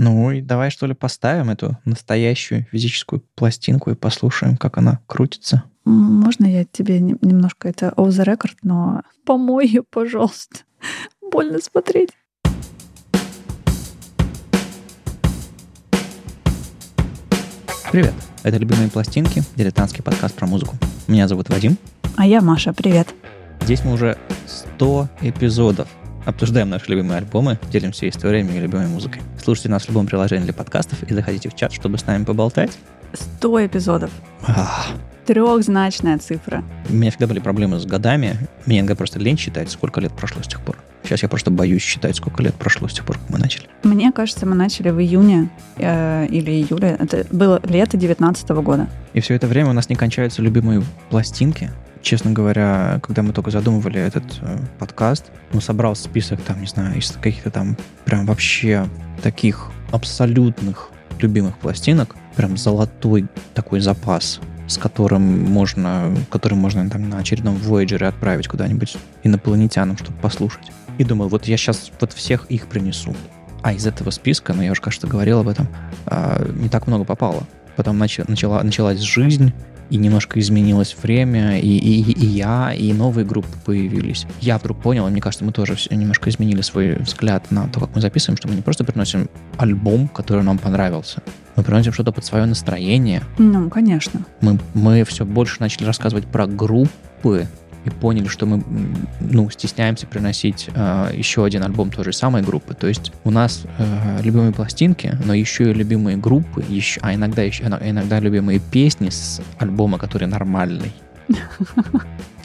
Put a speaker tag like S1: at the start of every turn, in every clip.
S1: Ну и давай что ли поставим эту настоящую физическую пластинку и послушаем, как она крутится.
S2: Можно я тебе немножко это off the record, но помой ее, пожалуйста. Больно смотреть.
S1: Привет, это «Любимые пластинки», дилетантский подкаст про музыку. Меня зовут Вадим.
S2: А я Маша, привет.
S1: Здесь мы уже 100 эпизодов обсуждаем наши любимые альбомы, делимся историями и любимой музыкой. Слушайте нас в любом приложении для подкастов и заходите в чат, чтобы с нами поболтать.
S2: 100 эпизодов. Ах. Трехзначная цифра.
S1: У меня всегда были проблемы с годами. Мне иногда просто лень считать, сколько лет прошло с тех пор. Сейчас я просто боюсь считать, сколько лет прошло с тех пор, как мы начали.
S2: Мне кажется, мы начали в июне э, или июле. Это было лето 2019 года.
S1: И все это время у нас не кончаются любимые пластинки. Честно говоря, когда мы только задумывали этот э, подкаст, ну, собрал список, там, не знаю, из каких-то там прям вообще таких абсолютных любимых пластинок, прям золотой такой запас, с которым можно, который можно там на очередном Voyager отправить куда-нибудь инопланетянам, чтобы послушать. И думал, вот я сейчас вот всех их принесу. А из этого списка, ну я уже, кажется, говорил об этом, а, не так много попало. Потом начала, началась жизнь, и немножко изменилось время, и, и, и я, и новые группы появились. Я вдруг понял, и мне кажется, мы тоже немножко изменили свой взгляд на то, как мы записываем, что мы не просто приносим альбом, который нам понравился, мы приносим что-то под свое настроение.
S2: Ну, конечно.
S1: Мы, мы все больше начали рассказывать про группы, и поняли, что мы ну, стесняемся приносить э, еще один альбом той же самой группы. То есть у нас э, любимые пластинки, но еще и любимые группы, еще, а иногда, еще, иногда любимые песни с альбома, который нормальный.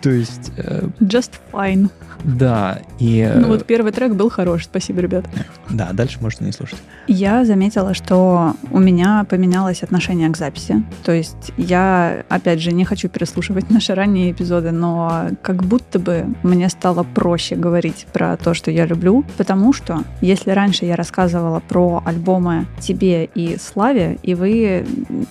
S2: То есть... Э, Just fine.
S1: Да, и...
S2: Э, ну вот первый трек был хорош, спасибо, ребят.
S1: Да, дальше можете не слушать.
S2: Я заметила, что у меня поменялось отношение к записи. То есть я, опять же, не хочу переслушивать наши ранние эпизоды, но как будто бы мне стало проще говорить про то, что я люблю, потому что если раньше я рассказывала про альбомы тебе и Славе, и вы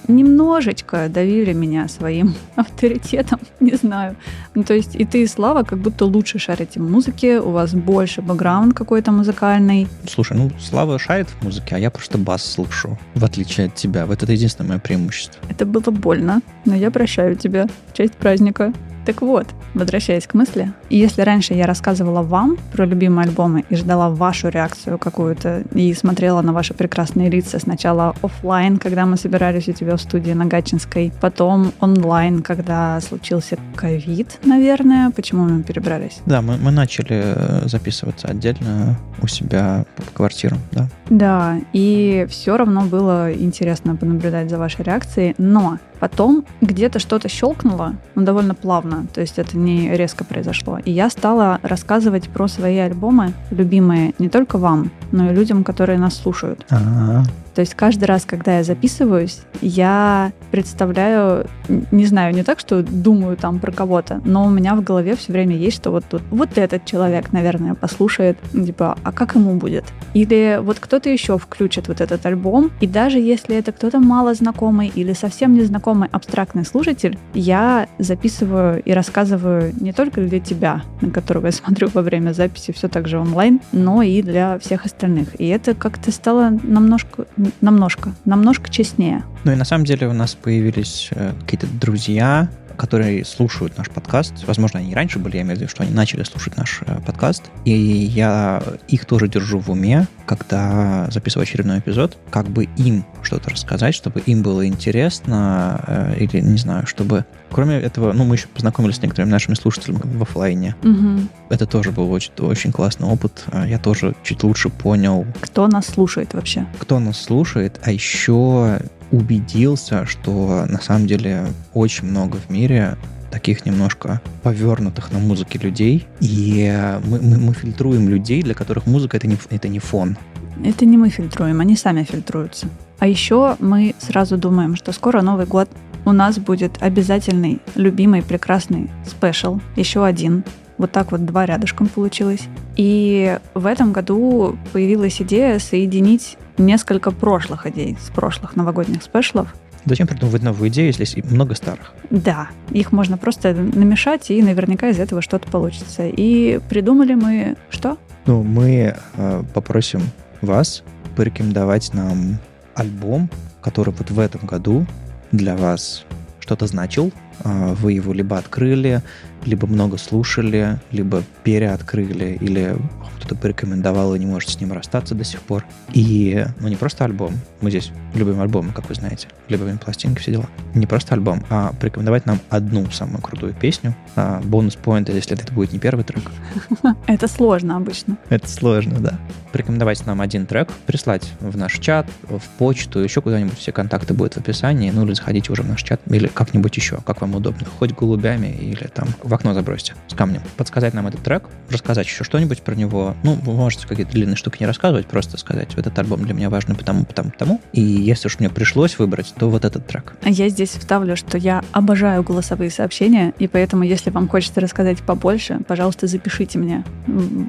S2: немножечко давили меня своим авторитетом, не знаю. Ну, то есть и ты, и Слава, как будто лучше шарите в музыке, у вас больше бэкграунд какой-то музыкальный.
S1: Слушай, ну, Слава шарит в музыке, а я просто бас слышу, в отличие от тебя. Вот это единственное мое преимущество.
S2: Это было больно, но я прощаю тебя в честь праздника. Так вот, возвращаясь к мысли, если раньше я рассказывала вам про любимые альбомы и ждала вашу реакцию какую-то и смотрела на ваши прекрасные лица сначала офлайн, когда мы собирались у тебя в студии на Гатчинской, потом онлайн, когда случился ковид, наверное. Почему мы перебрались?
S1: Да, мы, мы начали э, записываться отдельно у себя по квартирам, да.
S2: Да, и все равно было интересно понаблюдать за вашей реакцией, но Потом где-то что-то щелкнуло, но довольно плавно, то есть это не резко произошло. И я стала рассказывать про свои альбомы, любимые не только вам, но и людям, которые нас слушают.
S1: А-а-а.
S2: То есть каждый раз, когда я записываюсь, я представляю, не знаю, не так, что думаю там про кого-то, но у меня в голове все время есть, что вот тут вот этот человек, наверное, послушает, типа, а как ему будет? Или вот кто-то еще включит вот этот альбом, и даже если это кто-то мало знакомый или совсем незнакомый абстрактный слушатель, я записываю и рассказываю не только для тебя, на которого я смотрю во время записи все так же онлайн, но и для всех остальных. И это как-то стало намножко намножко, намножко честнее.
S1: Ну и на самом деле у нас появились э, какие-то друзья, которые слушают наш подкаст. Возможно, они раньше были, я имею в виду, что они начали слушать наш э, подкаст. И я их тоже держу в уме, когда записываю очередной эпизод, как бы им что-то рассказать, чтобы им было интересно, э, или, не знаю, чтобы... Кроме этого, ну, мы еще познакомились с некоторыми нашими слушателями в офлайне.
S2: Угу.
S1: Это тоже был очень, очень классный опыт. Э, я тоже чуть лучше понял...
S2: Кто нас слушает вообще?
S1: Кто нас слушает, а еще убедился, что на самом деле очень много в мире таких немножко повернутых на музыке людей, и мы, мы, мы фильтруем людей, для которых музыка это не, это не фон.
S2: Это не мы фильтруем, они сами фильтруются. А еще мы сразу думаем, что скоро Новый год, у нас будет обязательный, любимый, прекрасный спешл, еще один. Вот так вот два рядышком получилось. И в этом году появилась идея соединить несколько прошлых идей с прошлых новогодних спешлов.
S1: Зачем придумывать новую идею, если есть много старых?
S2: Да, их можно просто намешать, и наверняка из этого что-то получится. И придумали мы что?
S1: Ну, мы э, попросим вас порекомендовать нам альбом, который вот в этом году для вас что-то значил. А, вы его либо открыли, либо много слушали, либо переоткрыли, или кто-то порекомендовал и не может с ним расстаться до сих пор. И, ну, не просто альбом. Мы здесь любим альбомы, как вы знаете. Любим пластинки, все дела. Не просто альбом, а порекомендовать нам одну самую крутую песню. А, бонус поинт, если это будет не первый трек.
S2: Это сложно обычно.
S1: Это сложно, да. Порекомендовать нам один трек, прислать в наш чат, в почту, еще куда-нибудь. Все контакты будут в описании. Ну, или заходите уже в наш чат, или как-нибудь еще, как вам удобно. Хоть голубями, или там в окно забросьте с камнем. Подсказать нам этот трек, рассказать еще что-нибудь про него. Ну, вы можете какие-то длинные штуки не рассказывать, просто сказать, этот альбом для меня важный потому, потому, потому. И если уж мне пришлось выбрать, то вот этот трек.
S2: А я здесь вставлю, что я обожаю голосовые сообщения, и поэтому, если вам хочется рассказать побольше, пожалуйста, запишите мне.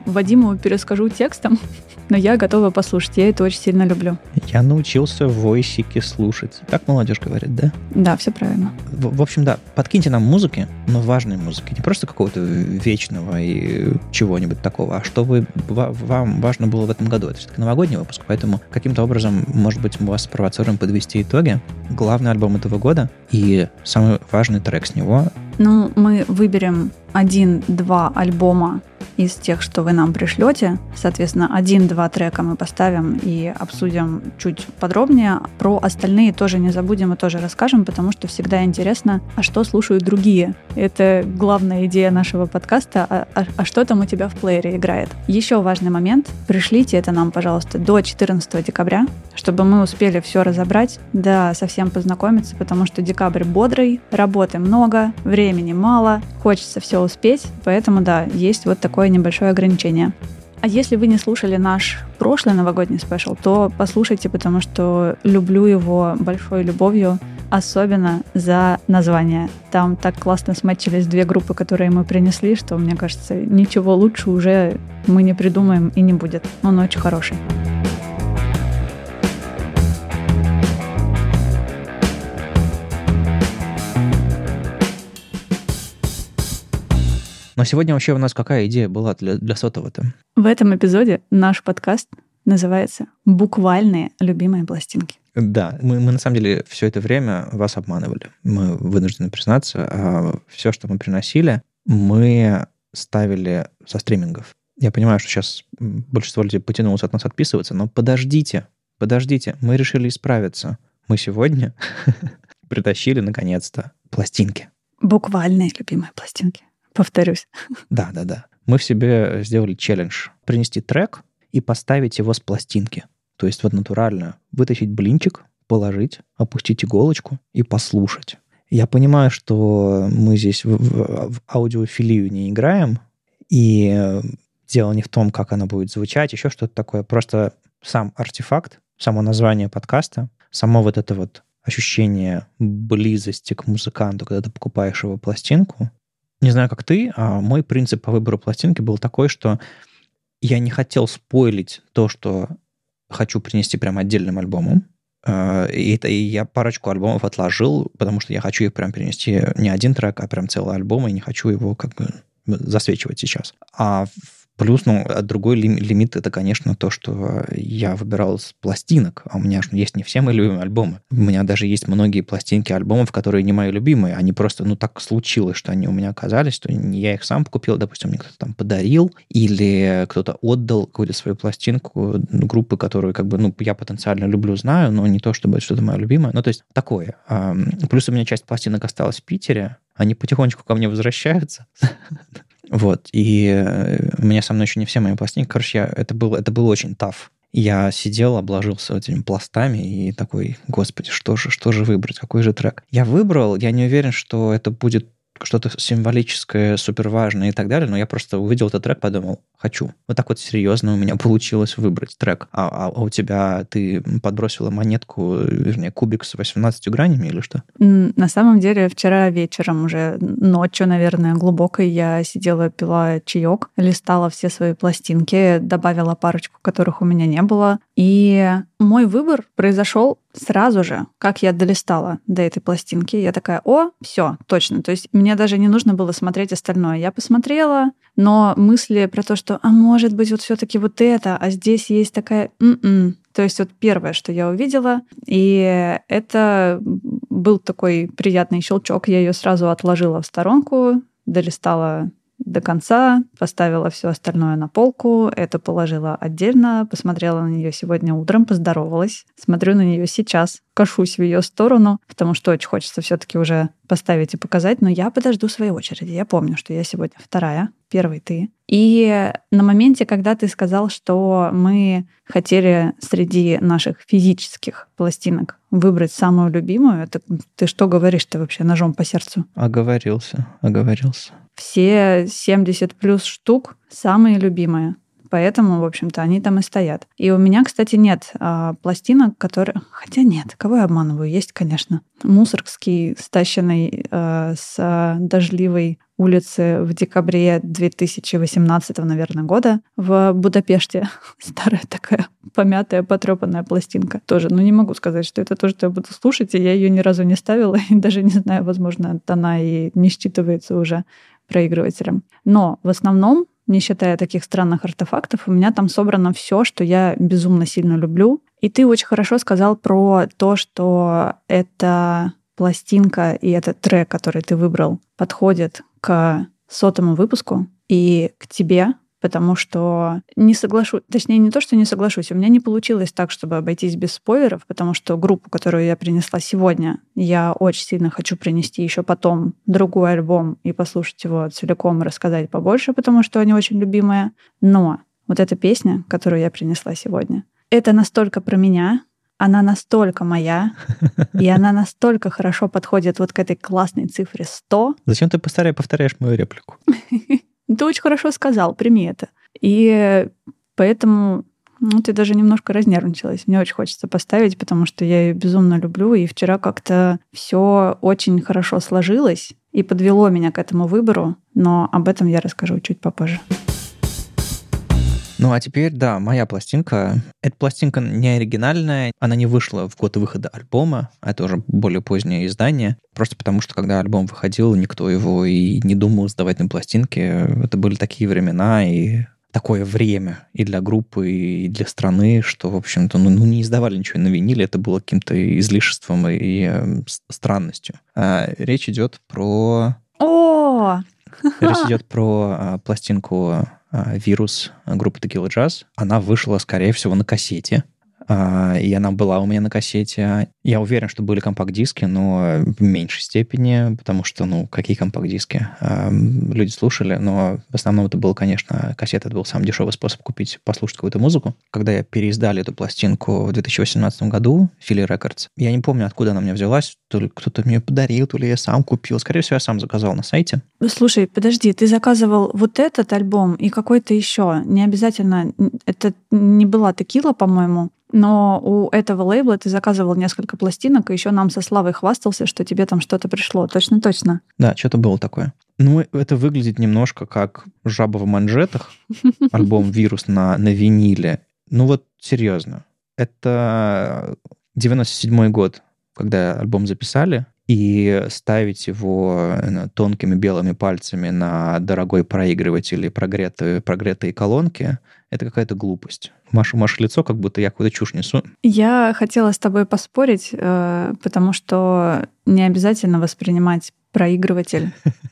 S2: Вадиму перескажу текстом, но я готова послушать. Я это очень сильно люблю.
S1: Я научился войсики слушать. Так молодежь говорит, да?
S2: Да, все правильно.
S1: В, в общем, да, подкиньте нам музыки, но важной музыки. Не просто какого-то вечного и чего-нибудь такого, а что вы, вам важно было в этом году. Это все-таки новогодний выпуск, поэтому каким-то образом, может быть, мы вас спровоцируем подвести итоги. Главный альбом этого года и самый важный трек с него.
S2: Ну, мы выберем один-два альбома из тех, что вы нам пришлете. Соответственно, один-два трека мы поставим и обсудим чуть подробнее. Про остальные тоже не забудем и тоже расскажем, потому что всегда интересно, а что слушают другие. Это главная идея нашего подкаста, а, а, а что там у тебя в плеере играет. Еще важный момент. Пришлите это нам, пожалуйста, до 14 декабря, чтобы мы успели все разобрать, да, совсем познакомиться, потому что декабрь бодрый, работы много, времени мало, хочется все успеть, поэтому, да, есть вот такое небольшое ограничение. А если вы не слушали наш прошлый новогодний спешл, то послушайте, потому что люблю его большой любовью, особенно за название. Там так классно сматчились две группы, которые мы принесли, что, мне кажется, ничего лучше уже мы не придумаем и не будет. Он очень хороший.
S1: Но сегодня вообще у нас какая идея была для, для сотового-то?
S2: В этом эпизоде наш подкаст называется «Буквальные любимые пластинки».
S1: Да, мы, мы на самом деле все это время вас обманывали. Мы вынуждены признаться. А все, что мы приносили, мы ставили со стримингов. Я понимаю, что сейчас большинство людей потянулось от нас отписываться, но подождите, подождите, мы решили исправиться. Мы сегодня притащили, наконец-то, пластинки.
S2: Буквальные любимые пластинки повторюсь.
S1: Да, да, да. Мы в себе сделали челлендж. Принести трек и поставить его с пластинки. То есть вот натурально вытащить блинчик, положить, опустить иголочку и послушать. Я понимаю, что мы здесь в, в, в аудиофилию не играем, и дело не в том, как она будет звучать, еще что-то такое. Просто сам артефакт, само название подкаста, само вот это вот ощущение близости к музыканту, когда ты покупаешь его пластинку, не знаю, как ты, а мой принцип по выбору пластинки был такой, что я не хотел спойлить то, что хочу принести прям отдельным альбомом. А, и, и я парочку альбомов отложил, потому что я хочу их прям перенести не один трек, а прям целый альбом, и не хочу его как бы засвечивать сейчас. А Плюс, ну, а другой лимит это, конечно, то, что я выбирал с пластинок, а у меня же есть не все мои любимые альбомы. У меня даже есть многие пластинки альбомов, которые не мои любимые. Они просто, ну, так случилось, что они у меня оказались, то не я их сам купил, допустим, мне кто-то там подарил, или кто-то отдал какую-то свою пластинку ну, группы, которую, как бы, ну, я потенциально люблю, знаю, но не то, чтобы это что-то мое любимое. Ну, то есть такое. Плюс у меня часть пластинок осталась в Питере, они потихонечку ко мне возвращаются. Вот. И э, у меня со мной еще не все мои пластинки. Короче, я, это, был, это был очень таф. Я сидел, обложился этими пластами и такой, господи, что же, что же выбрать, какой же трек? Я выбрал, я не уверен, что это будет что-то символическое, супер важное и так далее, но я просто увидел этот трек, подумал, хочу. Вот так вот серьезно у меня получилось выбрать трек. А, а, а у тебя ты подбросила монетку, вернее, кубик с 18 гранями или что?
S2: На самом деле, вчера вечером уже ночью, наверное, глубокой я сидела, пила чаек, листала все свои пластинки, добавила парочку, которых у меня не было. И мой выбор произошел сразу же, как я долистала до этой пластинки. Я такая, о, все, точно. То есть мне даже не нужно было смотреть остальное. Я посмотрела, но мысли про то, что, а может быть, вот все-таки вот это, а здесь есть такая, м-м, То есть вот первое, что я увидела, и это был такой приятный щелчок. Я ее сразу отложила в сторонку, долистала до конца, поставила все остальное на полку, это положила отдельно, посмотрела на нее сегодня утром, поздоровалась, смотрю на нее сейчас, кашусь в ее сторону, потому что очень хочется все-таки уже поставить и показать, но я подожду своей очереди. Я помню, что я сегодня вторая, первый ты. И на моменте, когда ты сказал, что мы хотели среди наших физических пластинок выбрать самую любимую, это ты что говоришь ты вообще ножом по сердцу?
S1: Оговорился, оговорился
S2: все 70 плюс штук самые любимые. Поэтому, в общем-то, они там и стоят. И у меня, кстати, нет а, пластинок, которые... Хотя нет, кого я обманываю? Есть, конечно. Мусоргский, стащенный а, с дождливой улицы в декабре 2018, наверное, года в Будапеште. Старая такая помятая, потрепанная пластинка. Тоже, ну не могу сказать, что это то, что я буду слушать, и я ее ни разу не ставила, и даже не знаю, возможно, она и не считывается уже проигрывателем. Но в основном, не считая таких странных артефактов, у меня там собрано все, что я безумно сильно люблю. И ты очень хорошо сказал про то, что эта пластинка и этот трек, который ты выбрал, подходит к сотому выпуску и к тебе, потому что не соглашусь, точнее не то, что не соглашусь, у меня не получилось так, чтобы обойтись без спойлеров, потому что группу, которую я принесла сегодня, я очень сильно хочу принести еще потом другой альбом и послушать его целиком и рассказать побольше, потому что они очень любимые. Но вот эта песня, которую я принесла сегодня, это настолько про меня, она настолько моя, и она настолько хорошо подходит вот к этой классной цифре 100.
S1: Зачем ты повторяешь, повторяешь мою реплику?
S2: Ты очень хорошо сказал, прими это. И поэтому ну, ты даже немножко разнервничалась. Мне очень хочется поставить, потому что я ее безумно люблю. И вчера как-то все очень хорошо сложилось и подвело меня к этому выбору. Но об этом я расскажу чуть попозже.
S1: Ну а теперь, да, моя пластинка. Эта пластинка не оригинальная, она не вышла в год выхода альбома, это уже более позднее издание. Просто потому, что когда альбом выходил, никто его и не думал сдавать на пластинке. Это были такие времена, и такое время и для группы, и для страны, что, в общем-то, ну, ну не издавали ничего на виниле, это было каким-то излишеством и, и э, странностью. А, речь идет про...
S2: О!
S1: Речь идет про а, пластинку вирус группы Tequila Jazz. Она вышла, скорее всего, на кассете. А, и она была у меня на кассете. Я уверен, что были компакт-диски, но в меньшей степени, потому что, ну, какие компакт-диски? А, люди слушали, но в основном это был, конечно, кассета, это был самый дешевый способ купить, послушать какую-то музыку. Когда я переиздали эту пластинку в 2018 году, Philly Records, я не помню, откуда она мне взялась, то ли кто-то мне подарил, то ли я сам купил. Скорее всего, я сам заказал на сайте.
S2: Слушай, подожди, ты заказывал вот этот альбом и какой-то еще. Не обязательно, это не была текила, по-моему. Но у этого лейбла ты заказывал несколько пластинок, и еще нам со Славой хвастался, что тебе там что-то пришло. Точно-точно.
S1: Да, что-то было такое. Ну, это выглядит немножко как «Жаба в манжетах», альбом «Вирус» на, на виниле. Ну вот, серьезно. Это 97 год, когда альбом записали, и ставить его э, тонкими белыми пальцами на дорогой проигрыватель и прогретые, прогретые колонки, это какая-то глупость. Машу, машу лицо, как будто я какую-то чушь несу.
S2: Я хотела с тобой поспорить, э, потому что не обязательно воспринимать проигрыватель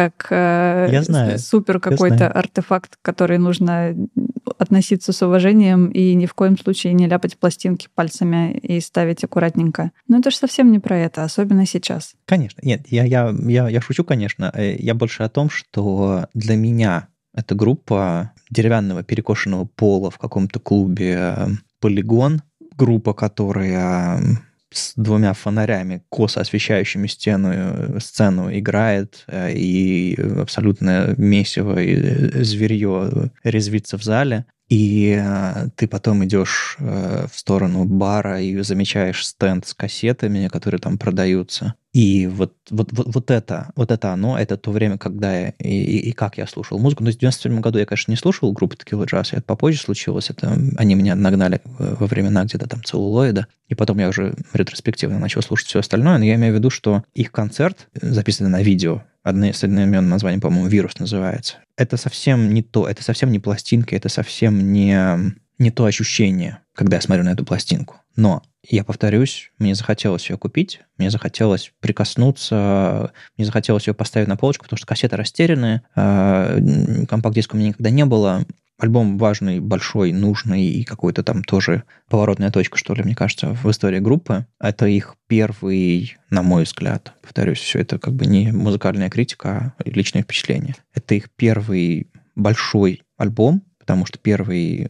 S2: как э,
S1: я знаю,
S2: супер какой-то артефакт, который нужно относиться с уважением и ни в коем случае не ляпать пластинки пальцами и ставить аккуратненько. Но это же совсем не про это, особенно сейчас.
S1: Конечно. Нет, я, я, я, я шучу, конечно. Э, я больше о том, что для меня эта группа деревянного перекошенного пола в каком-то клубе э, «Полигон», группа, которая с двумя фонарями, косо освещающими стену, э, сцену, играет, э, и абсолютно месиво и э, зверье резвится в зале. И ты потом идешь в сторону бара и замечаешь стенд с кассетами, которые там продаются. И вот, вот, вот, вот это, вот это оно, это то время, когда я и, и, и как я слушал музыку. Но в 97 году я, конечно, не слушал группу Tequila Jazz, это попозже случилось. Это они меня нагнали во времена где-то там целлулоида. И потом я уже ретроспективно начал слушать все остальное. Но я имею в виду, что их концерт, записанный на видео, одно с одноименным названием, по-моему, «Вирус» называется, это совсем не то, это совсем не пластинка, это совсем не не то ощущение, когда я смотрю на эту пластинку. Но я повторюсь, мне захотелось ее купить, мне захотелось прикоснуться, мне захотелось ее поставить на полочку, потому что кассеты растерянные, а, компакт-диска у меня никогда не было, альбом важный, большой, нужный и какой-то там тоже поворотная точка, что ли, мне кажется, в истории группы. Это их первый, на мой взгляд, повторюсь, все это как бы не музыкальная критика, а личное впечатление. Это их первый большой альбом, потому что первый,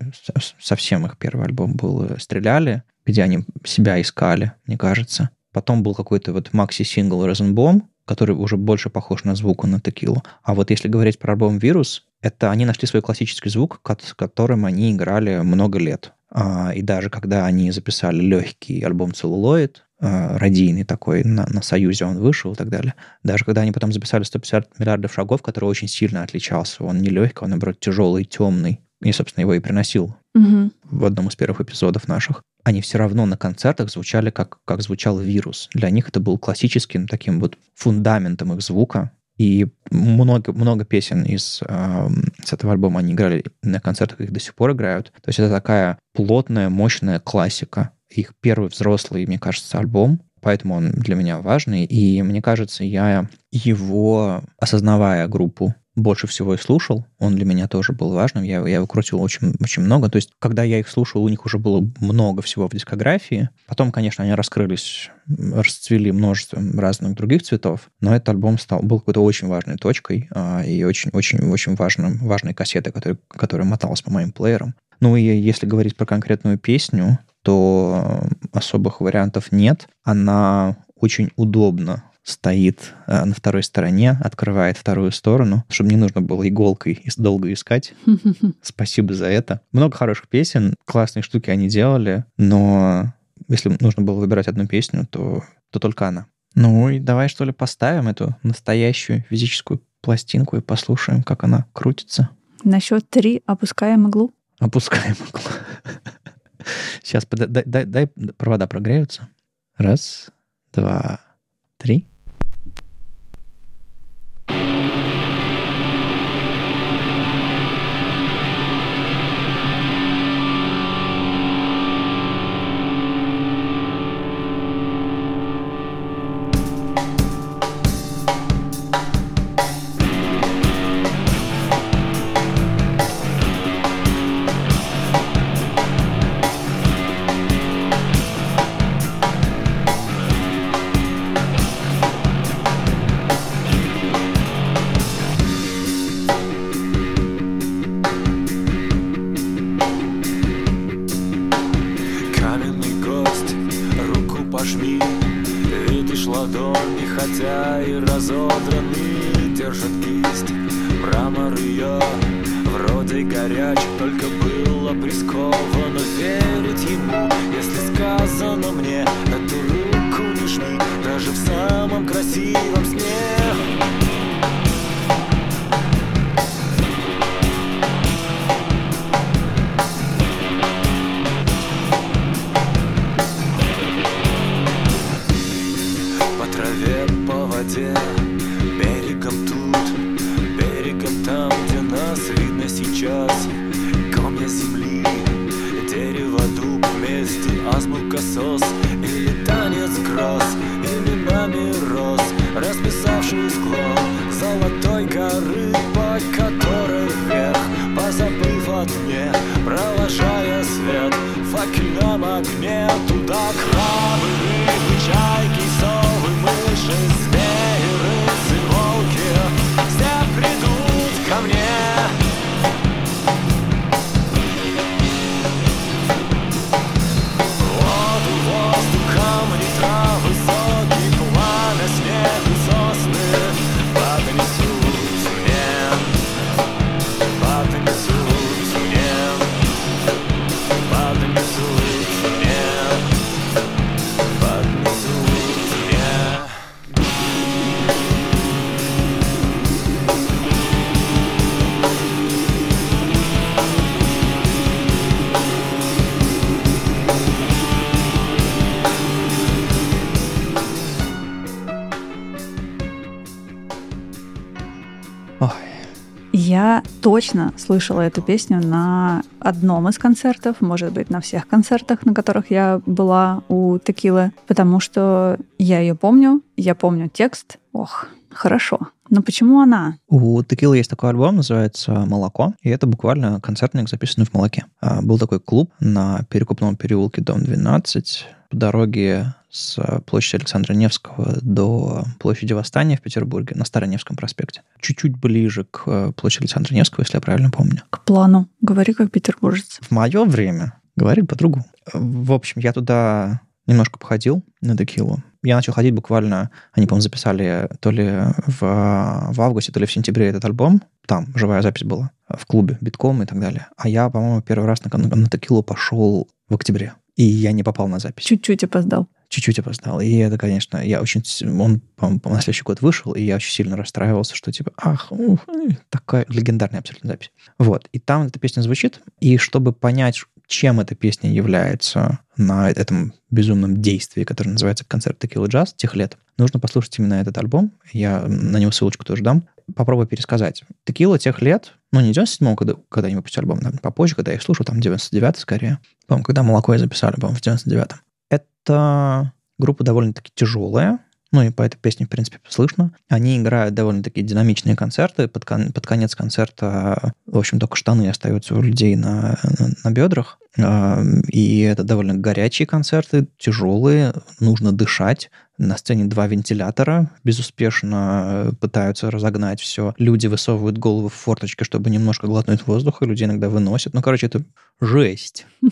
S1: совсем их первый альбом был «Стреляли», где они себя искали, мне кажется. Потом был какой-то вот макси-сингл «Розенбом», который уже больше похож на звук, на текилу. А вот если говорить про альбом «Вирус», это они нашли свой классический звук, с которым они играли много лет. А, и даже когда они записали легкий альбом «Целлулоид», а, радийный такой, на, на Союзе он вышел и так далее. Даже когда они потом записали 150 миллиардов шагов, который очень сильно отличался. Он не легкий, он, наоборот, тяжелый, темный. И, собственно, его и приносил угу. в одном из первых эпизодов наших. Они все равно на концертах звучали, как, как звучал вирус. Для них это был классическим таким вот фундаментом их звука. И много, много песен из э, с этого альбома они играли на концертах, их до сих пор играют. То есть это такая плотная, мощная классика. Их первый взрослый, мне кажется, альбом, поэтому он для меня важный. И мне кажется, я его, осознавая группу больше всего и слушал. Он для меня тоже был важным. Я, я его крутил очень, очень много. То есть, когда я их слушал, у них уже было много всего в дискографии. Потом, конечно, они раскрылись, расцвели множеством разных других цветов. Но этот альбом стал, был какой-то очень важной точкой а, и очень-очень-очень важным, важной кассетой, которая, которая моталась по моим плеерам. Ну и если говорить про конкретную песню, то особых вариантов нет. Она очень удобно стоит э, на второй стороне, открывает вторую сторону, чтобы не нужно было иголкой долго искать. Спасибо за это. Много хороших песен, классные штуки они делали, но если нужно было выбирать одну песню, то, то только она. Ну и давай, что ли, поставим эту настоящую физическую пластинку и послушаем, как она крутится.
S2: На счет три опускаем иглу.
S1: Опускаем иглу. Сейчас, дай, дай, дай провода прогреются. Раз, два, три.
S2: Точно слышала эту песню на одном из концертов, может быть, на всех концертах, на которых я была у Текилы, потому что я ее помню, я помню текст. Ох, хорошо. Но почему она?
S1: У Текилы есть такой альбом, называется «Молоко», и это буквально концертник, записанный в молоке. А, был такой клуб на Перекупном переулке, дом 12, по дороге с площади Александра Невского до площади Восстания в Петербурге на Староневском проспекте. Чуть-чуть ближе к э, площади Александра Невского, если я правильно помню.
S2: К плану. Говори как петербуржец.
S1: В мое время говорили по-другому. В общем, я туда немножко походил на текилу. Я начал ходить буквально, они, по-моему, записали то ли в, в августе, то ли в сентябре этот альбом. Там живая запись была в клубе битком и так далее. А я, по-моему, первый раз на, на, на текилу пошел в октябре. И я не попал на запись.
S2: Чуть-чуть опоздал
S1: чуть-чуть опоздал. И это, конечно, я очень... Он, по-моему, на следующий год вышел, и я очень сильно расстраивался, что типа, ах, ух, такая легендарная абсолютно запись. Вот. И там эта песня звучит, и чтобы понять, чем эта песня является на этом безумном действии, которое называется концерт Текила Джаз тех лет, нужно послушать именно этот альбом. Я на него ссылочку тоже дам. Попробую пересказать. Текила тех лет, ну, не 97-го, когда, когда они выпустили альбом, наверное, попозже, когда я их слушал, там 99-й скорее. По-моему, когда «Молоко» я записали, по-моему, в 99-м. Это группа довольно-таки тяжелая, ну и по этой песне, в принципе, слышно. Они играют довольно-таки динамичные концерты. Под, кон- под конец концерта, в общем, только штаны остаются у людей на, на, на бедрах. И это довольно горячие концерты, тяжелые, нужно дышать. На сцене два вентилятора безуспешно пытаются разогнать все. Люди высовывают головы в форточке, чтобы немножко глотнуть воздуха. Люди иногда выносят. Ну, короче, это жесть,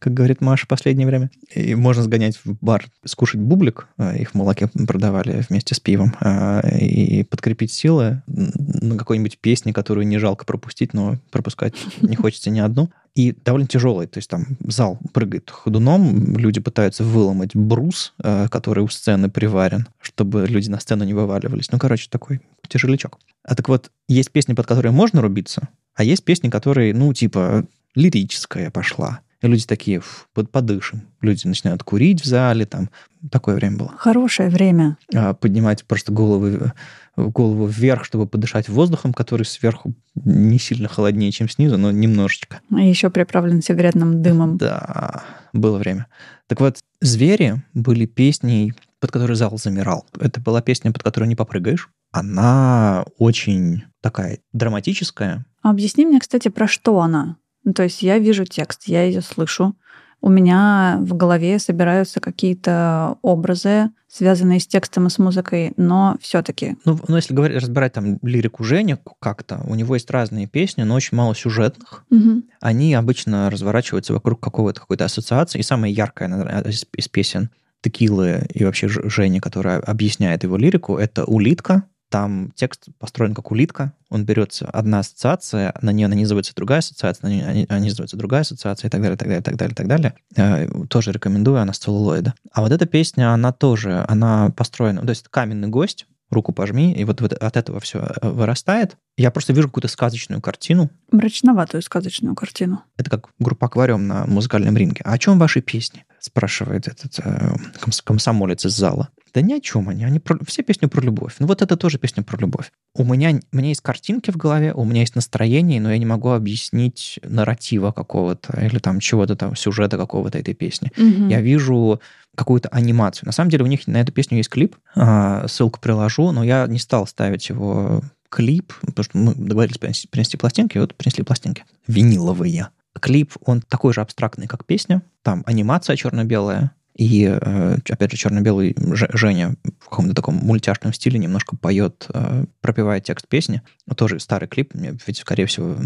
S1: как говорит Маша в последнее время. И можно сгонять в бар, скушать бублик. А, их в молоке продавали вместе с пивом. А, и подкрепить силы на какой-нибудь песне, которую не жалко пропустить, но пропускать не хочется ни одну и довольно тяжелый. То есть там зал прыгает ходуном, люди пытаются выломать брус, э, который у сцены приварен, чтобы люди на сцену не вываливались. Ну, короче, такой тяжелячок. А так вот, есть песни, под которые можно рубиться, а есть песни, которые, ну, типа, лирическая пошла. И люди такие, под подышим. Люди начинают курить в зале, там такое время было.
S2: Хорошее время.
S1: А, поднимать просто головы, голову вверх, чтобы подышать воздухом, который сверху не сильно холоднее, чем снизу, но немножечко.
S2: И еще приправлен сигаретным дымом.
S1: Да, было время. Так вот, «Звери» были песней, под которой зал замирал. Это была песня, под которую не попрыгаешь. Она очень такая драматическая.
S2: Объясни мне, кстати, про что она? Ну, то есть я вижу текст, я ее слышу. У меня в голове собираются какие-то образы, связанные с текстом и с музыкой, но все-таки.
S1: Ну, ну, если говорить, разбирать там лирику Жени как-то, у него есть разные песни, но очень мало сюжетных.
S2: Угу.
S1: Они обычно разворачиваются вокруг какого-то какой-то ассоциации. И самая яркая наверное, из, из песен Текилы и вообще Жени, которая объясняет его лирику, это «Улитка», там текст построен как улитка. Он берется одна ассоциация, на нее нанизывается другая ассоциация, на нее нанизывается другая ассоциация и так далее, так далее, так далее, так далее. Э, тоже рекомендую, она с целлулоида. А вот эта песня, она тоже, она построена, то есть каменный гость, руку пожми, и вот, вот от этого все э, вырастает. Я просто вижу какую-то сказочную картину.
S2: Мрачноватую сказочную картину.
S1: Это как группа «Аквариум» на музыкальном ринге. А о чем ваши песни? Спрашивает этот э, комсомолец из зала. Да ни о чем они. они про... Все песни про любовь. Ну вот это тоже песня про любовь. У меня, у меня есть картинки в голове, у меня есть настроение, но я не могу объяснить нарратива какого-то или там чего-то там, сюжета какого-то этой песни.
S2: Угу.
S1: Я вижу какую-то анимацию. На самом деле у них на эту песню есть клип, а, ссылку приложу, но я не стал ставить его клип, потому что мы договорились принести, принести пластинки, и вот принесли пластинки. Виниловые. Клип, он такой же абстрактный, как песня. Там анимация черно-белая, и, э, опять же, черно-белый Женя в каком-то таком мультяшном стиле немножко поет, э, пропевает текст песни. Тоже старый клип, ведь, скорее всего,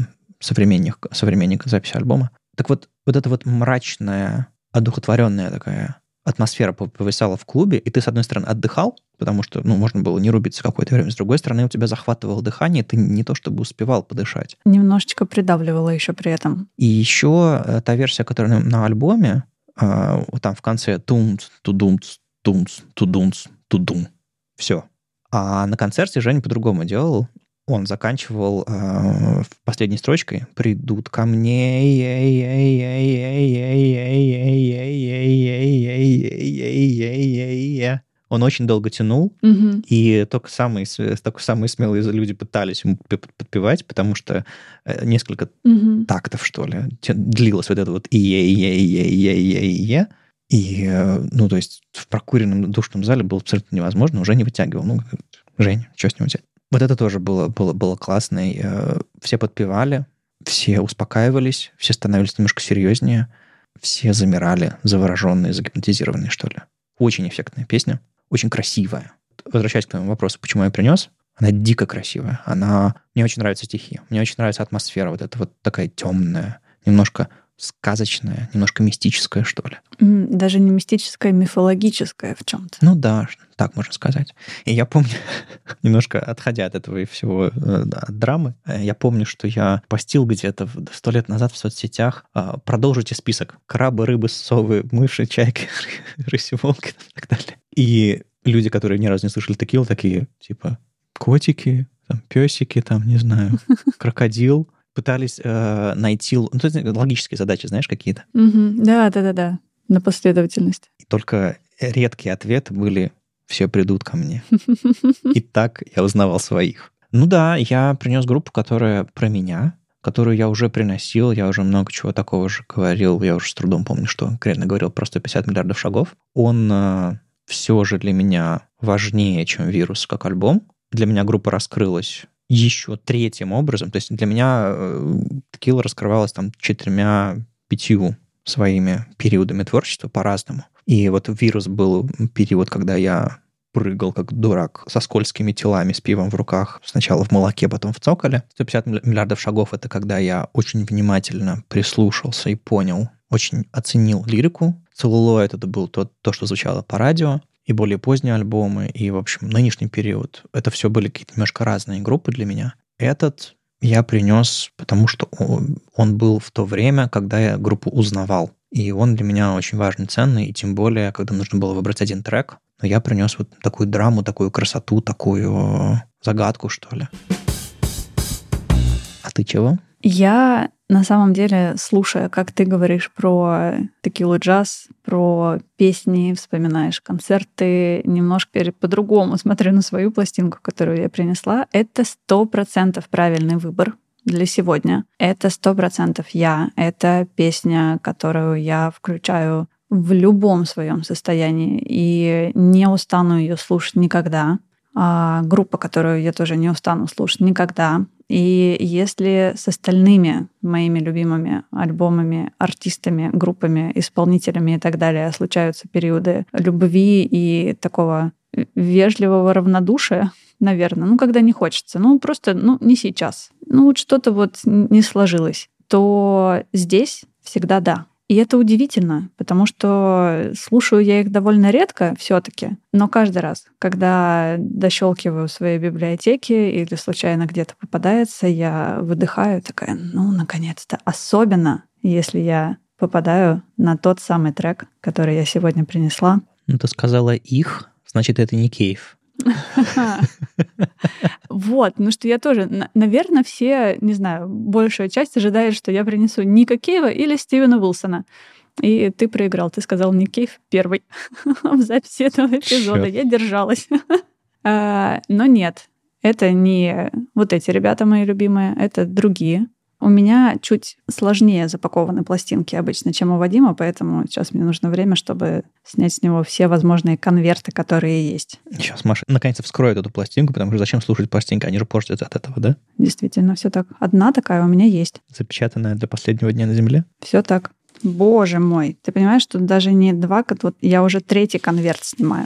S1: современник, современник записи альбома. Так вот, вот эта вот мрачная, одухотворенная такая атмосфера повисала в клубе, и ты, с одной стороны, отдыхал, потому что, ну, можно было не рубиться какое-то время, с другой стороны, у тебя захватывало дыхание, ты не то чтобы успевал подышать.
S2: Немножечко придавливало еще при этом.
S1: И еще э, та версия, которая на альбоме, а, там в конце тумц, тудумц, тумц, тудумц, тудум. Все. А на концерте Женя по-другому делал. Он заканчивал э, последней строчкой «Придут ко мне, Он очень долго тянул,
S2: Мгм.
S1: и только самые, только самые смелые люди пытались ему подпевать, потому что э, несколько
S2: Мгм.
S1: тактов, что ли, длилось вот это вот ие ие ие ие ие ие и, ну, то есть в прокуренном душном зале было абсолютно невозможно, уже не вытягивал. Ну, Жень, что с него взять? Вот это тоже было, было, было классно. и, э, все подпевали, все успокаивались, все становились немножко серьезнее, все замирали, завороженные, загипнотизированные, что ли. Очень эффектная песня, очень красивая. Возвращаясь к твоему вопросу, почему я принес, она дико красивая. Она... Мне очень нравятся стихи. Мне очень нравится атмосфера. Вот эта вот такая темная, немножко сказочная, немножко мистическая, что ли.
S2: Даже не мистическое, мифологическое в чем-то.
S1: Ну да, так можно сказать. И я помню, немножко отходя от этого и всего, э, от драмы, э, я помню, что я постил где-то сто лет назад в соцсетях а, «Продолжите список. Крабы, рыбы, совы, мыши, чайки, рыси, волки» и так далее. И люди, которые ни разу не слышали текил, такие, типа, котики, там, песики, там, не знаю, крокодил, пытались э, найти... Ну, то есть логические задачи, знаешь, какие-то.
S2: Да, да, да, да. На последовательность.
S1: И только редкие ответы были «все придут ко мне». И так я узнавал своих. Ну да, я принес группу, которая про меня, которую я уже приносил, я уже много чего такого же говорил, я уже с трудом помню, что конкретно говорил про 150 миллиардов шагов. Он все же для меня важнее, чем вирус как альбом. Для меня группа раскрылась еще третьим образом. То есть для меня э, Текила раскрывалась там четырьмя-пятью своими периодами творчества по-разному. И вот вирус был период, когда я прыгал как дурак со скользкими телами, с пивом в руках. Сначала в молоке, потом в цоколе. 150 милли- миллиардов шагов — это когда я очень внимательно прислушался и понял, очень оценил лирику. Целлулоид — это был то, то, что звучало по радио. И более поздние альбомы, и, в общем, нынешний период. Это все были какие-то немножко разные группы для меня. Этот я принес, потому что он, был в то время, когда я группу узнавал. И он для меня очень важный, ценный, и тем более, когда нужно было выбрать один трек, но я принес вот такую драму, такую красоту, такую загадку, что ли. А ты чего?
S2: Я на самом деле, слушая, как ты говоришь про текилу джаз, про песни, вспоминаешь концерты, немножко по-другому смотрю на свою пластинку, которую я принесла, это сто процентов правильный выбор для сегодня. Это сто процентов я. Это песня, которую я включаю в любом своем состоянии и не устану ее слушать никогда. А группа, которую я тоже не устану слушать никогда. И если с остальными моими любимыми альбомами, артистами, группами, исполнителями и так далее случаются периоды любви и такого вежливого равнодушия, наверное, ну, когда не хочется, ну, просто, ну, не сейчас, ну, вот что-то вот не сложилось, то здесь всегда да. И это удивительно, потому что слушаю я их довольно редко все-таки, но каждый раз, когда дощелкиваю свои библиотеки или случайно где-то попадается, я выдыхаю такая, ну, наконец-то. Особенно, если я попадаю на тот самый трек, который я сегодня принесла.
S1: Ну, ты сказала их, значит, это не кейф.
S2: Вот, ну что я тоже, наверное, все, не знаю, большая часть ожидает, что я принесу Ника Кейва или Стивена Уилсона. И ты проиграл, ты сказал Ник Кейв первый в записи этого эпизода. Я держалась. Но нет, это не вот эти ребята мои любимые, это другие. У меня чуть сложнее запакованы пластинки обычно, чем у Вадима, поэтому сейчас мне нужно время, чтобы снять с него все возможные конверты, которые есть.
S1: Сейчас Маша наконец-то вскроет эту пластинку, потому что зачем слушать пластинки? Они же портятся от этого, да?
S2: Действительно, все так. Одна такая у меня есть.
S1: Запечатанная для последнего дня на Земле?
S2: Все так. Боже мой, ты понимаешь, что даже не два, вот я уже третий конверт снимаю.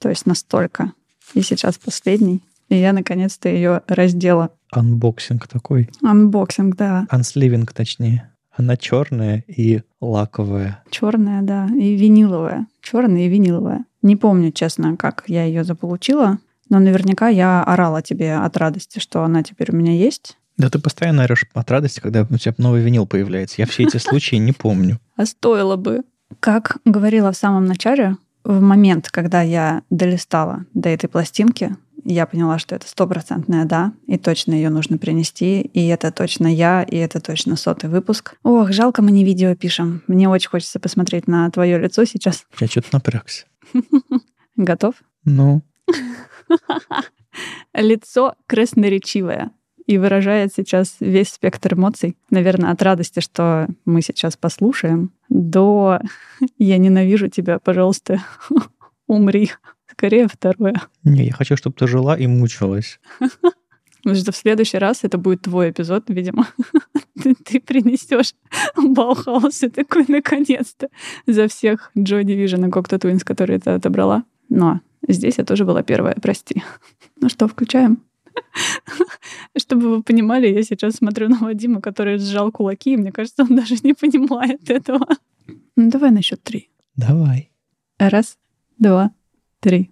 S2: То есть настолько. И сейчас последний. И я наконец-то ее раздела.
S1: Unboxing такой.
S2: Unboxing, да.
S1: Unsleeving, точнее. Она черная и лаковая.
S2: Черная, да, и виниловая. Черная и виниловая. Не помню, честно, как я ее заполучила, но наверняка я орала тебе от радости, что она теперь у меня есть.
S1: Да ты постоянно орешь от радости, когда у тебя новый винил появляется. Я все эти случаи не помню.
S2: А стоило бы. Как говорила в самом начале, в момент, когда я долистала до этой пластинки, я поняла, что это стопроцентная да, и точно ее нужно принести, и это точно я, и это точно сотый выпуск. Ох, жалко, мы не видео пишем. Мне очень хочется посмотреть на твое лицо сейчас.
S1: Я что-то напрягся.
S2: Готов?
S1: Ну,
S2: Лицо красноречивое и выражает сейчас весь спектр эмоций. Наверное, от радости, что мы сейчас послушаем, до «я ненавижу тебя, пожалуйста, умри». Скорее второе.
S1: не, я хочу, чтобы ты жила и мучилась.
S2: Потому что в следующий раз это будет твой эпизод, видимо. Ты, ты принесешь Баухаус и такой, наконец-то, за всех Joy Division и Cocteau Twins, которые ты отобрала. Но здесь я тоже была первая, прости. Ну что, включаем? Чтобы вы понимали, я сейчас смотрю на Вадима, который сжал кулаки, и мне кажется, он даже не понимает этого. Ну давай на счет три.
S1: Давай.
S2: Раз, два, три.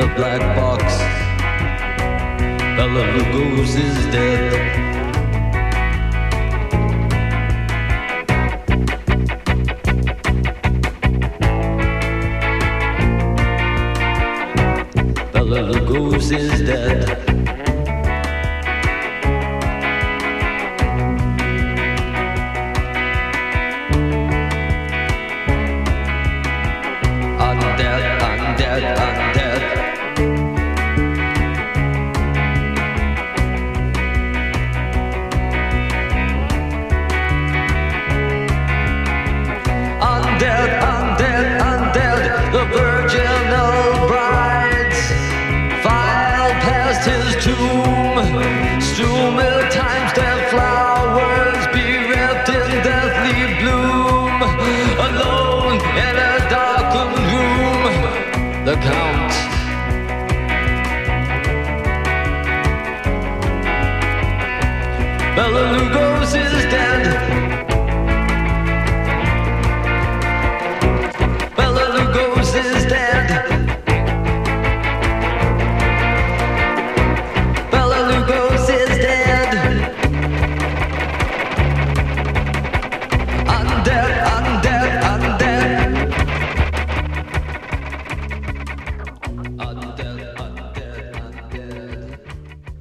S3: The black box. Bella Lugos is dead.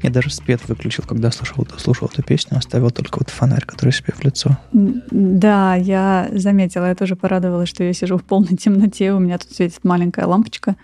S1: Я даже свет выключил, когда слушал, слушал эту песню, оставил только вот фонарь, который себе в лицо.
S2: Да, я заметила, я тоже порадовалась, что я сижу в полной темноте, у меня тут светит маленькая лампочка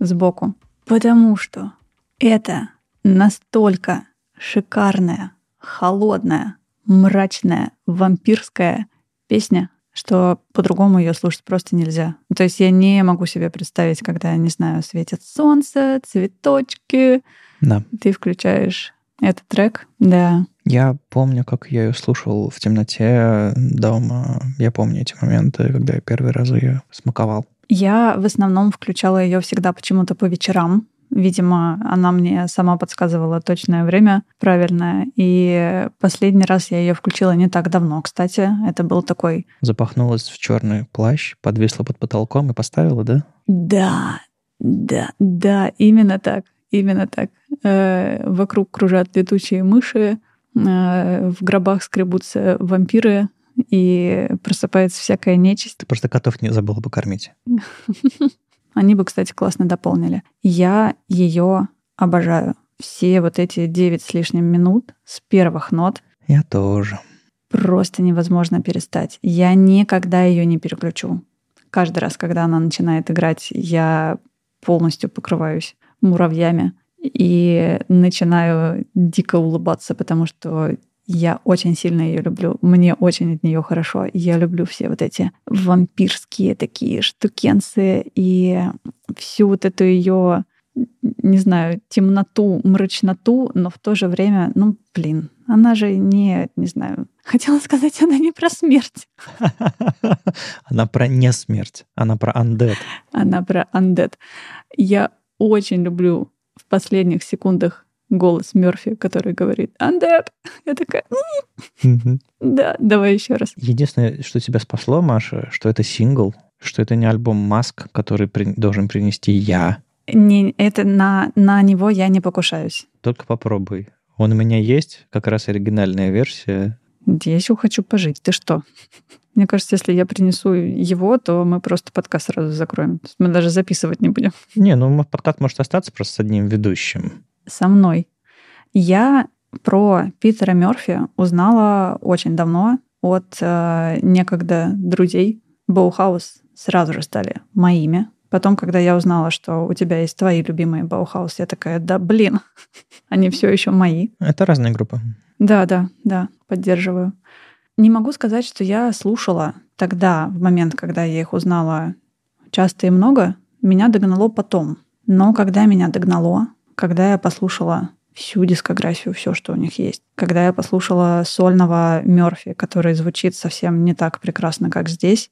S2: сбоку. Потому что это настолько шикарная, холодная, мрачная, вампирская песня, что по-другому ее слушать просто нельзя. То есть я не могу себе представить, когда, не знаю, светит солнце, цветочки,
S1: Да.
S2: ты включаешь этот трек, да,
S1: Я помню, как я ее слушал в темноте дома. Я помню эти моменты, когда я первый раз ее смаковал.
S2: Я в основном включала ее всегда почему-то по вечерам. Видимо, она мне сама подсказывала точное время правильное. И последний раз я ее включила не так давно, кстати. Это был такой
S1: Запахнулась в черный плащ, подвисла под потолком и поставила, да?
S2: «Да, да, да, именно так, именно так». Э, вокруг кружат летучие мыши, э, в гробах скребутся вампиры, и просыпается всякая нечисть.
S1: Ты просто котов не забыла покормить.
S2: Они бы, кстати, классно дополнили. Я ее обожаю. Все вот эти девять с лишним минут с первых нот
S1: Я тоже.
S2: просто невозможно перестать. Я никогда ее не переключу. Каждый раз, когда она начинает играть, я полностью покрываюсь муравьями и начинаю дико улыбаться, потому что я очень сильно ее люблю. Мне очень от нее хорошо. Я люблю все вот эти вампирские такие штукенцы и всю вот эту ее, не знаю, темноту, мрачноту, но в то же время, ну, блин, она же не, не знаю, хотела сказать, она не про смерть,
S1: Она про не смерть, она про undead.
S2: она про undead. Я очень люблю в последних секундах голос Мерфи, который говорит «Undead». Я такая «М,
S1: Мгм.
S2: да, давай еще раз.
S1: Единственное, что тебя спасло, Маша, что это сингл, что это не альбом Маск, который при- должен принести я.
S2: Не, это на, на него я не покушаюсь.
S1: Только попробуй. Он у меня есть, как раз оригинальная версия.
S2: Я еще хочу пожить. Ты что? Мне кажется, если я принесу его, то мы просто подкаст сразу закроем. Мы даже записывать не будем.
S1: Не, ну подкаст может остаться просто с одним ведущим.
S2: Со мной. Я про Питера Мерфи узнала очень давно от э, некогда друзей. Bauhaus сразу же стали моими. Потом, когда я узнала, что у тебя есть твои любимые Bauhaus, я такая, да блин, они все еще мои.
S1: Это разные группы.
S2: Да, да, да, поддерживаю. Не могу сказать, что я слушала тогда, в момент, когда я их узнала часто и много, меня догнало потом. Но когда меня догнало, когда я послушала всю дискографию, все, что у них есть, когда я послушала сольного Мерфи, который звучит совсем не так прекрасно, как здесь,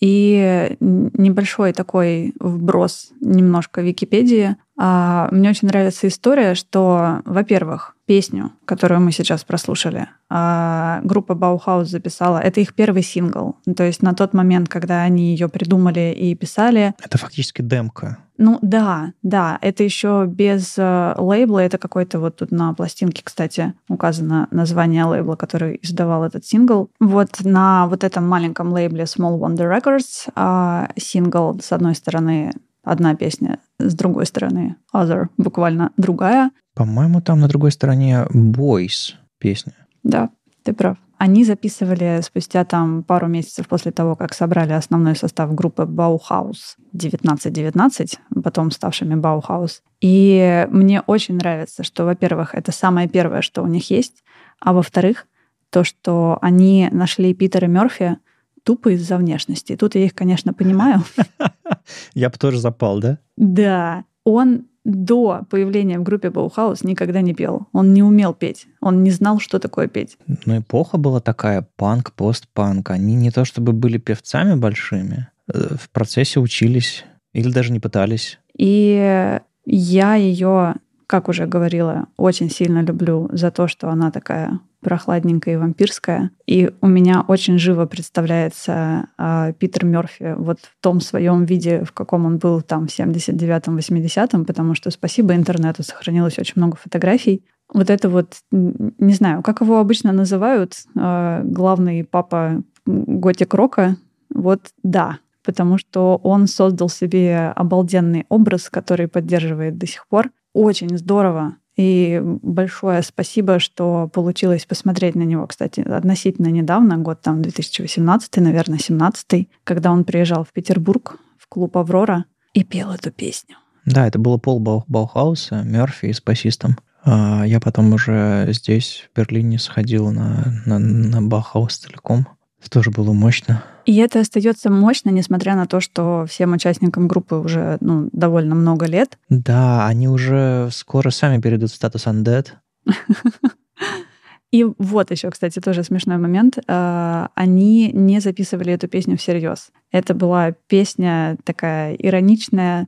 S2: и небольшой такой вброс немножко в Википедии. А, Мне очень нравится история, что, во-первых, песню, которую мы сейчас прослушали, а, группа Bauhaus записала. Это их первый сингл. То есть на тот момент, когда они ее придумали и писали,
S1: Это фактически демка.
S2: ну да, да, это еще без э, лейбла, это какой-то вот тут на пластинке, кстати, указано название лейбла, который издавал этот сингл. Вот на вот этом маленьком лейбле Small Wonder Records а, сингл с одной стороны одна песня, с другой стороны other, буквально другая.
S1: По-моему, там на другой стороне Boys песня.
S2: Да, ты прав. Они записывали спустя там пару месяцев после того, как собрали основной состав группы Bauhaus 1919, потом ставшими Bauhaus. И мне очень нравится, что, во-первых, это самое первое, что у них есть, а во-вторых, то, что они нашли Питера Мерфи тупо из-за внешности. Тут я их, конечно, понимаю.
S1: Я бы тоже запал, да?
S2: Да, он до появления в группе Баухаус никогда не пел. Он не умел петь. Он не знал, что такое петь.
S1: Ну, эпоха была такая, панк, постпанк. Они не то чтобы были певцами большими, э, в процессе учились или даже не пытались.
S2: И я ее, как уже говорила, очень сильно люблю за то, что она такая прохладненькая и вампирская. И у меня очень живо представляется э, Питер Мерфи вот в том своем виде, в каком он был там в 79-м, 80-м, потому что спасибо интернету сохранилось очень много фотографий. Вот это вот, не знаю, как его обычно называют, э, главный папа готик рока, вот да, потому что он создал себе обалденный образ, который поддерживает до сих пор. Очень здорово. И большое спасибо, что получилось посмотреть на него, кстати, относительно недавно, год там 2018, наверное, 17 когда он приезжал в Петербург в клуб «Аврора» и пел эту песню.
S1: Да, это было пол Баухауса, Мерфи с басистом. А я потом уже здесь, в Берлине, сходил на, на, на Баухаус целиком. Это тоже было мощно.
S2: И это остается мощно, несмотря на то, что всем участникам группы уже ну, довольно много лет.
S1: Да, они уже скоро сами перейдут в статус undead.
S2: И вот еще, кстати, тоже смешной момент. А, они не записывали эту песню всерьез. Это была песня такая ироничная,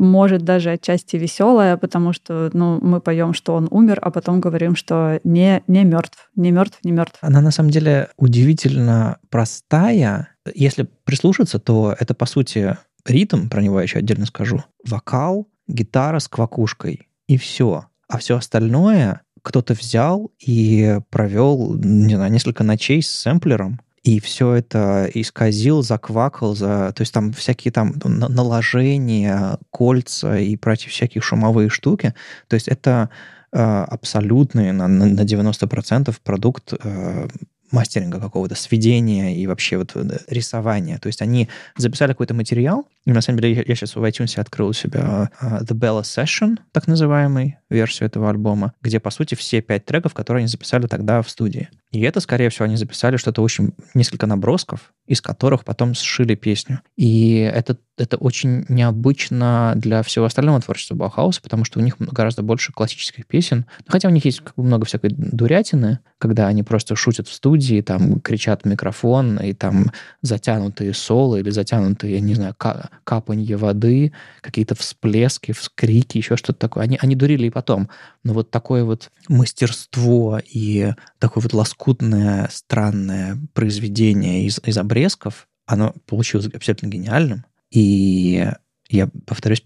S2: может даже отчасти веселая, потому что ну, мы поем, что он умер, а потом говорим, что не, не мертв, не мертв, не мертв.
S1: Она на самом деле удивительно простая. Если прислушаться, то это, по сути, ритм, про него я еще отдельно скажу, вокал, гитара с квакушкой, и все. А все остальное кто-то взял и провел, не знаю, несколько ночей с сэмплером, и все это исказил, заквакал, за... то есть там всякие там наложения, кольца и прочие всякие шумовые штуки. То есть это э, абсолютный на, на 90% продукт э, мастеринга какого-то, сведения и вообще вот э, рисования. То есть они записали какой-то материал, и на самом деле я, сейчас в iTunes открыл у себя uh, The Bella Session, так называемый, версию этого альбома, где, по сути, все пять треков, которые они записали тогда в студии. И это, скорее всего, они записали что-то очень, несколько набросков, из которых потом сшили песню. И это, это очень необычно для всего остального творчества Баухауса, потому что у них гораздо больше классических песен. Хотя у них есть как бы много всякой дурятины, когда они просто шутят в студии, там кричат в микрофон, и там затянутые соло или затянутые, я не знаю, капанье воды, какие-то всплески, вскрики, еще что-то такое. Они, они дурили и потом. Но вот такое вот мастерство и такое вот лоскутное, странное произведение из, из обрезков, оно получилось абсолютно гениальным. И я, повторюсь,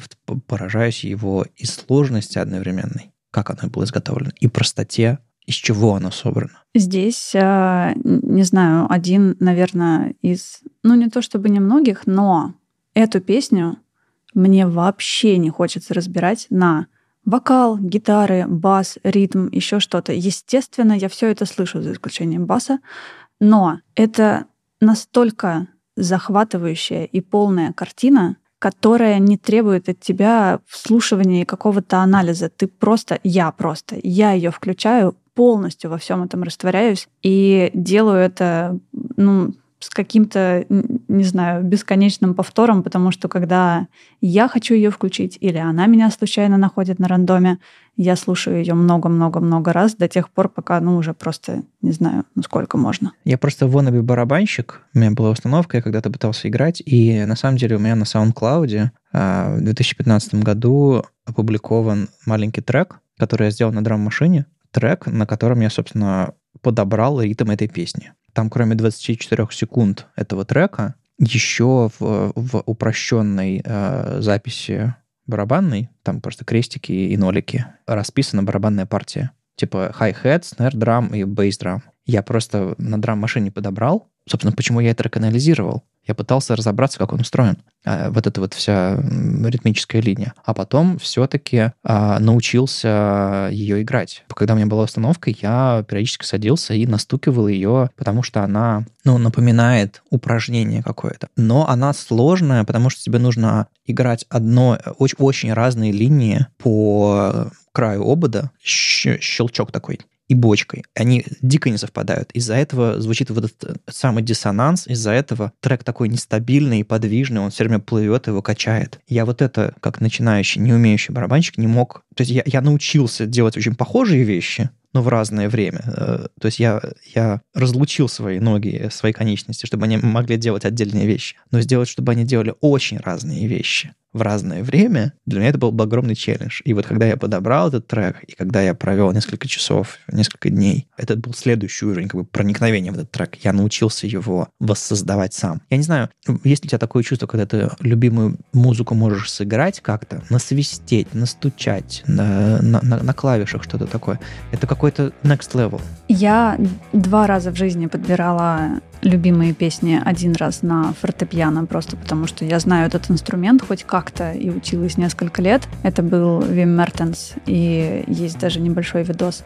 S1: поражаюсь его и сложности одновременной, как оно было изготовлено, и простоте, из чего оно собрано.
S2: Здесь, а, не знаю, один, наверное, из, ну не то чтобы немногих, но Эту песню мне вообще не хочется разбирать на вокал, гитары, бас, ритм, еще что-то. Естественно, я все это слышу, за исключением баса, но это настолько захватывающая и полная картина, которая не требует от тебя вслушивания и какого-то анализа. Ты просто, я просто, я ее включаю, полностью во всем этом растворяюсь и делаю это, ну, с каким-то, не знаю, бесконечным повтором, потому что когда я хочу ее включить или она меня случайно находит на рандоме, я слушаю ее много-много-много раз до тех пор, пока, ну, уже просто не знаю, ну, сколько можно.
S1: Я просто wannabe барабанщик. У меня была установка, я когда-то пытался играть, и на самом деле у меня на SoundCloud а, в 2015 году опубликован маленький трек, который я сделал на драм-машине, трек, на котором я, собственно, подобрал ритм этой песни. Там, кроме 24 секунд этого трека, еще в, в упрощенной э, записи барабанной, там просто крестики и нолики, расписана барабанная партия. Типа snare drum и drum. Я просто на драм-машине подобрал. Собственно, почему я это анализировал? Я пытался разобраться, как он устроен. А, вот эта вот вся ритмическая линия. А потом все-таки а, научился ее играть. Когда у меня была установка, я периодически садился и настукивал ее, потому что она, ну, напоминает упражнение какое-то. Но она сложная, потому что тебе нужно играть одно, очень, очень разные линии по краю обода, щелчок такой и бочкой. Они дико не совпадают. Из-за этого звучит вот этот э, самый диссонанс, из-за этого трек такой нестабильный и подвижный, он все время плывет, его качает. Я вот это, как начинающий, не умеющий барабанщик, не мог... То есть я, я научился делать очень похожие вещи, но в разное время. Э, то есть я, я разлучил свои ноги, свои конечности, чтобы они могли делать отдельные вещи. Но сделать, чтобы они делали очень разные вещи в разное время, для меня это был огромный челлендж. И вот когда я подобрал этот трек, и когда я провел несколько часов, несколько дней, это был следующий уровень как бы проникновения в этот трек. Я научился его воссоздавать сам. Я не знаю, есть ли у тебя такое чувство, когда ты любимую музыку можешь сыграть как-то, насвистеть, настучать на, на, на, на клавишах что-то такое. Это какой-то next level.
S2: Я два раза в жизни подбирала любимые песни один раз на фортепиано, просто потому что я знаю этот инструмент хоть как-то и училась несколько лет. Это был Вим Мертенс, и есть даже небольшой видос.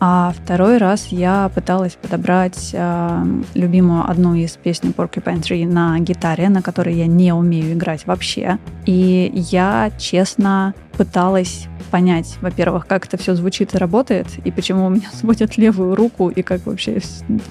S2: А второй раз я пыталась подобрать э, любимую одну из песен Porcupine Tree на гитаре, на которой я не умею играть вообще. И я, честно, пыталась понять, во-первых, как это все звучит и работает, и почему у меня сводят левую руку, и как вообще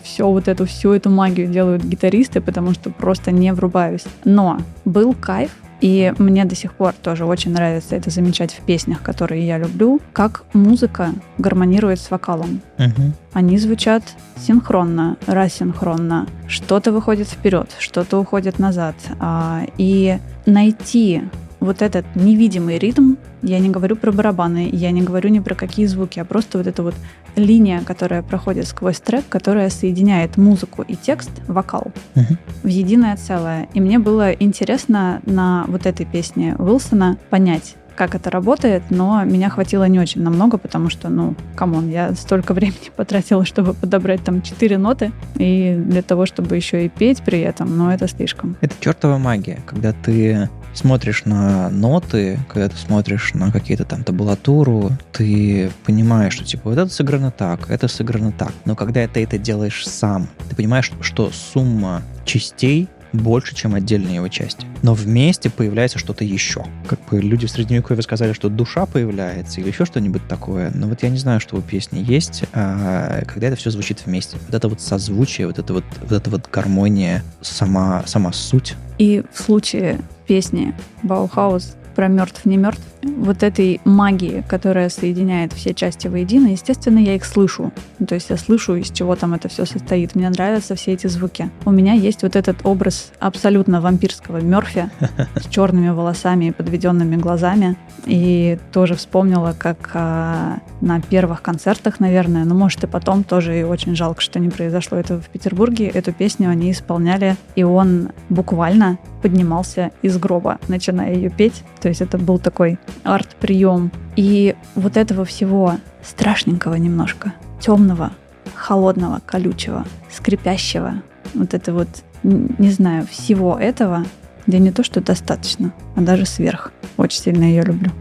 S2: все вот эту, всю эту магию делают гитаристы, потому что просто не врубаюсь. Но был кайф, и мне до сих пор тоже очень нравится это замечать в песнях, которые я люблю, как музыка гармонирует с вокалом.
S1: Угу.
S2: Они звучат синхронно, рассинхронно. Что-то выходит вперед, что-то уходит назад. А, и найти вот этот невидимый ритм, я не говорю про барабаны, я не говорю ни про какие звуки, а просто вот эта вот линия, которая проходит сквозь трек, которая соединяет музыку и текст, вокал
S1: uh-huh.
S2: в единое целое. И мне было интересно на вот этой песне Уилсона понять, как это работает, но меня хватило не очень намного, потому что, ну, come on, я столько времени потратила, чтобы подобрать там четыре ноты, и для того, чтобы еще и петь при этом, но это слишком.
S1: Это чертова магия, когда ты смотришь на ноты, когда ты смотришь на какие-то там табулатуру, ты понимаешь, что типа вот это сыграно так, это сыграно так. Но когда ты это делаешь сам, ты понимаешь, что сумма частей больше, чем отдельные его части. Но вместе появляется что-то еще. Как бы люди в Средневековье сказали, что душа появляется или еще что-нибудь такое. Но вот я не знаю, что у песни есть, а когда это все звучит вместе. Вот это вот созвучие, вот это вот, вот эта вот гармония, сама, сама суть.
S2: И в случае песни Баухаус про мертв не мертв, вот этой магии, которая соединяет все части воедино, естественно, я их слышу. Ну, то есть я слышу, из чего там это все состоит. Мне нравятся все эти звуки. У меня есть вот этот образ абсолютно вампирского Мерфи с черными волосами и подведенными глазами. И тоже вспомнила, как а, на первых концертах, наверное, ну, может, и потом тоже и очень жалко, что не произошло этого в Петербурге. Эту песню они исполняли, и он буквально поднимался из гроба, начиная ее петь. То есть это был такой арт-прием. И вот этого всего страшненького немножко, темного, холодного, колючего, скрипящего, вот это вот, не знаю, всего этого, да не то, что достаточно, а даже сверх. Очень сильно ее люблю.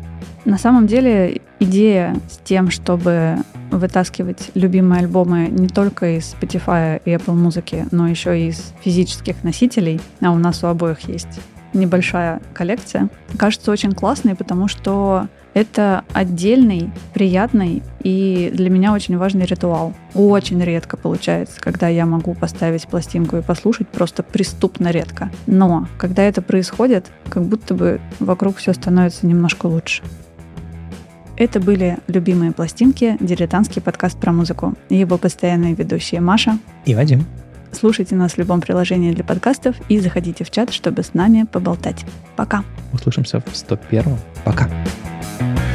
S2: На самом деле идея с тем, чтобы вытаскивать любимые альбомы не только из Spotify и Apple музыки, но еще и из физических носителей, а у нас у обоих есть небольшая коллекция, кажется очень классной, потому что это отдельный, приятный и для меня очень важный ритуал. Очень редко получается, когда я могу поставить пластинку и послушать, просто преступно редко. Но когда это происходит, как будто бы вокруг все становится немножко лучше. Это были любимые пластинки, дилетантский подкаст про музыку. Его постоянные ведущие Маша
S1: и Вадим.
S2: Слушайте нас в любом приложении для подкастов и заходите в чат, чтобы с нами поболтать. Пока.
S1: Услышимся в 101. Пока.
S2: У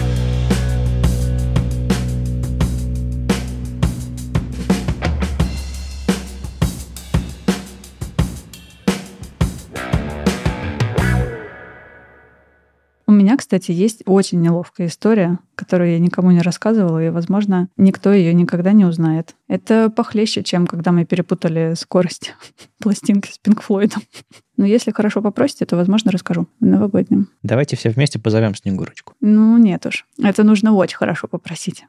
S2: кстати, есть очень неловкая история, которую я никому не рассказывала, и, возможно, никто ее никогда не узнает. Это похлеще, чем когда мы перепутали скорость пластинки с Пинк Флойдом. Но если хорошо попросите, то, возможно, расскажу в новогоднем.
S1: Давайте все вместе позовем Снегурочку.
S2: Ну, нет уж. Это нужно очень хорошо попросить.